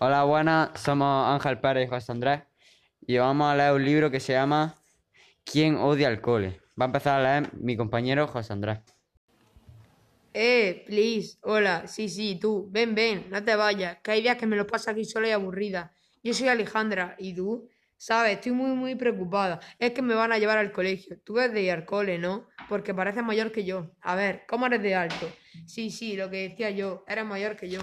Hola, buenas, somos Ángel Pérez y José Andrés y vamos a leer un libro que se llama ¿Quién odia al cole? Va a empezar a leer mi compañero José Andrés. Eh, please, hola, sí, sí, tú, ven, ven, no te vayas, que hay días que me lo paso aquí sola y aburrida. Yo soy Alejandra, ¿y tú? Sabes, estoy muy, muy preocupada. Es que me van a llevar al colegio. Tú eres de ir al cole, ¿no? Porque pareces mayor que yo. A ver, ¿cómo eres de alto? Sí, sí, lo que decía yo, eres mayor que yo.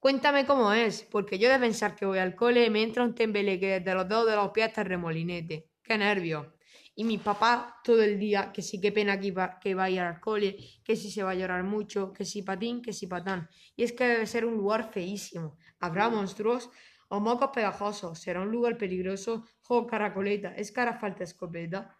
Cuéntame cómo es, porque yo de pensar que voy al cole me entra un tembeleque desde los dedos de los pies hasta el remolinete. ¡Qué nervios! Y mi papá todo el día, que sí, qué pena que, va, que vaya al cole, que si se va a llorar mucho, que si patín, que si patán. Y es que debe ser un lugar feísimo. Habrá monstruos o mocos pegajosos. Será un lugar peligroso. Jo, caracoleta, es cara falta escopeta.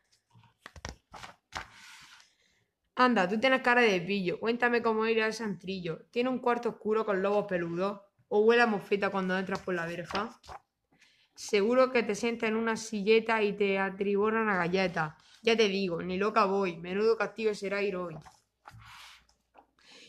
Anda, tú tienes cara de pillo. Cuéntame cómo ir a ese antrillo. ¿Tiene un cuarto oscuro con lobos peludos? ¿O huele a mofeta cuando entras por la verja? Seguro que te sientas en una silleta y te atriburan una galleta. Ya te digo, ni loca voy. Menudo castigo será ir hoy.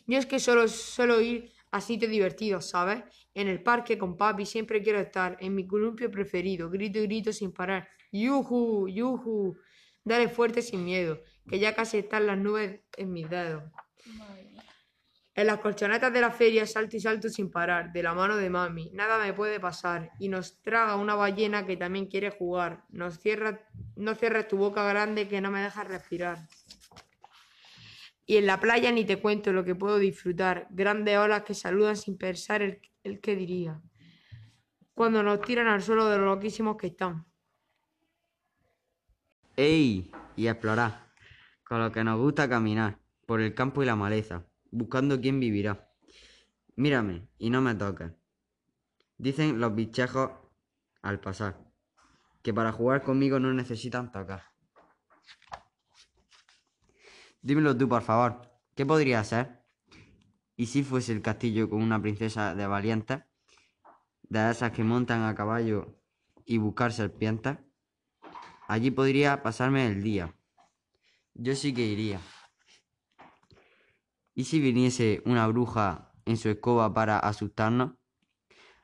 Yo es que solo suelo ir a sitios divertidos, ¿sabes? En el parque con papi siempre quiero estar. En mi columpio preferido. Grito y grito sin parar. ¡Yuju! ¡Yuju! Dale fuerte sin miedo, que ya casi están las nubes en mis dedos. En las colchonetas de la feria salto y salto sin parar, de la mano de mami. Nada me puede pasar. Y nos traga una ballena que también quiere jugar. Nos cierra, no cierres tu boca grande que no me dejas respirar. Y en la playa ni te cuento lo que puedo disfrutar. Grandes olas que saludan sin pensar el, el que diría. Cuando nos tiran al suelo de lo loquísimos que están. ¡Ey! Y explorar, con lo que nos gusta caminar, por el campo y la maleza, buscando quién vivirá. Mírame y no me toques. Dicen los bichejos al pasar, que para jugar conmigo no necesitan tocar. Dímelo tú, por favor, ¿qué podría ser? ¿Y si fuese el castillo con una princesa de valientes? De esas que montan a caballo y buscar serpientes. Allí podría pasarme el día. Yo sí que iría. ¿Y si viniese una bruja en su escoba para asustarnos?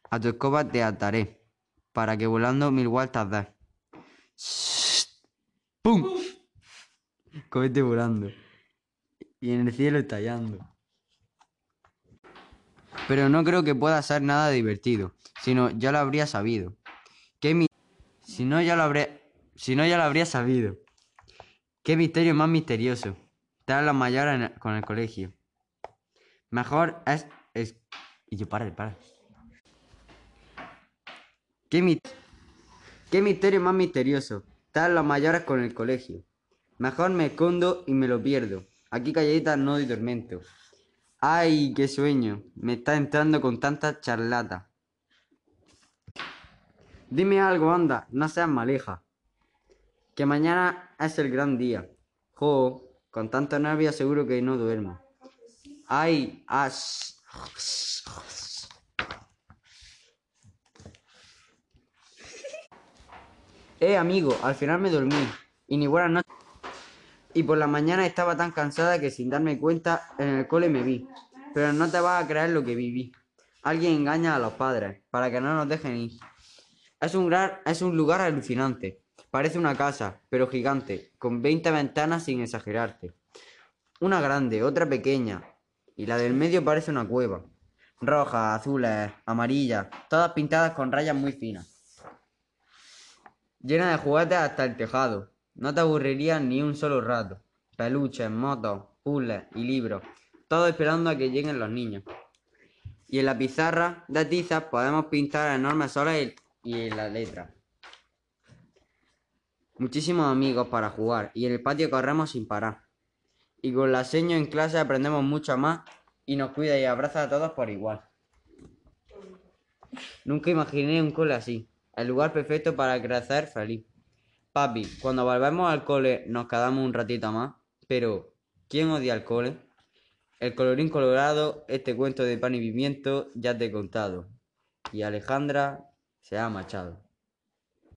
A tu escoba te ataré, para que volando mil vueltas des. ¡Pum! Cohete volando. Y en el cielo estallando. Pero no creo que pueda ser nada divertido, sino ya lo habría sabido. Que mi... Si no ya lo habría... Si no, ya lo habría sabido. Qué misterio más misterioso. Estar los mayores con el colegio. Mejor es, es... Y yo, para, para. ¿Qué, mi... Qué misterio más misterioso. Estar los mayores con el colegio. Mejor me escondo y me lo pierdo. Aquí calladita no doy tormento. ¡Ay, qué sueño! Me está entrando con tanta charlata. Dime algo, anda, no seas maleja que mañana es el gran día. Jo, con tanta nervio seguro que no duermo. Ay, ash. Eh, amigo, al final me dormí. Y ni buenas noches. Y por la mañana estaba tan cansada que sin darme cuenta en el cole me vi. Pero no te vas a creer lo que viví. Alguien engaña a los padres para que no nos dejen ir. Es un, gran, es un lugar alucinante. Parece una casa, pero gigante, con 20 ventanas sin exagerarte. Una grande, otra pequeña, y la del medio parece una cueva. Rojas, azules, amarillas, todas pintadas con rayas muy finas. Llena de juguetes hasta el tejado. No te aburrirías ni un solo rato. Peluches, motos, puzzles y libros. Todo esperando a que lleguen los niños. Y en la pizarra de tizas podemos pintar enormes soles y en la letra. Muchísimos amigos para jugar y en el patio corremos sin parar. Y con la seño en clase aprendemos mucho más y nos cuida y abraza a todos por igual. Nunca imaginé un cole así, el lugar perfecto para crecer feliz. Papi, cuando volvemos al cole nos quedamos un ratito más, pero ¿quién odia el cole? El colorín colorado, este cuento de pan y pimiento ya te he contado. Y Alejandra se ha machado.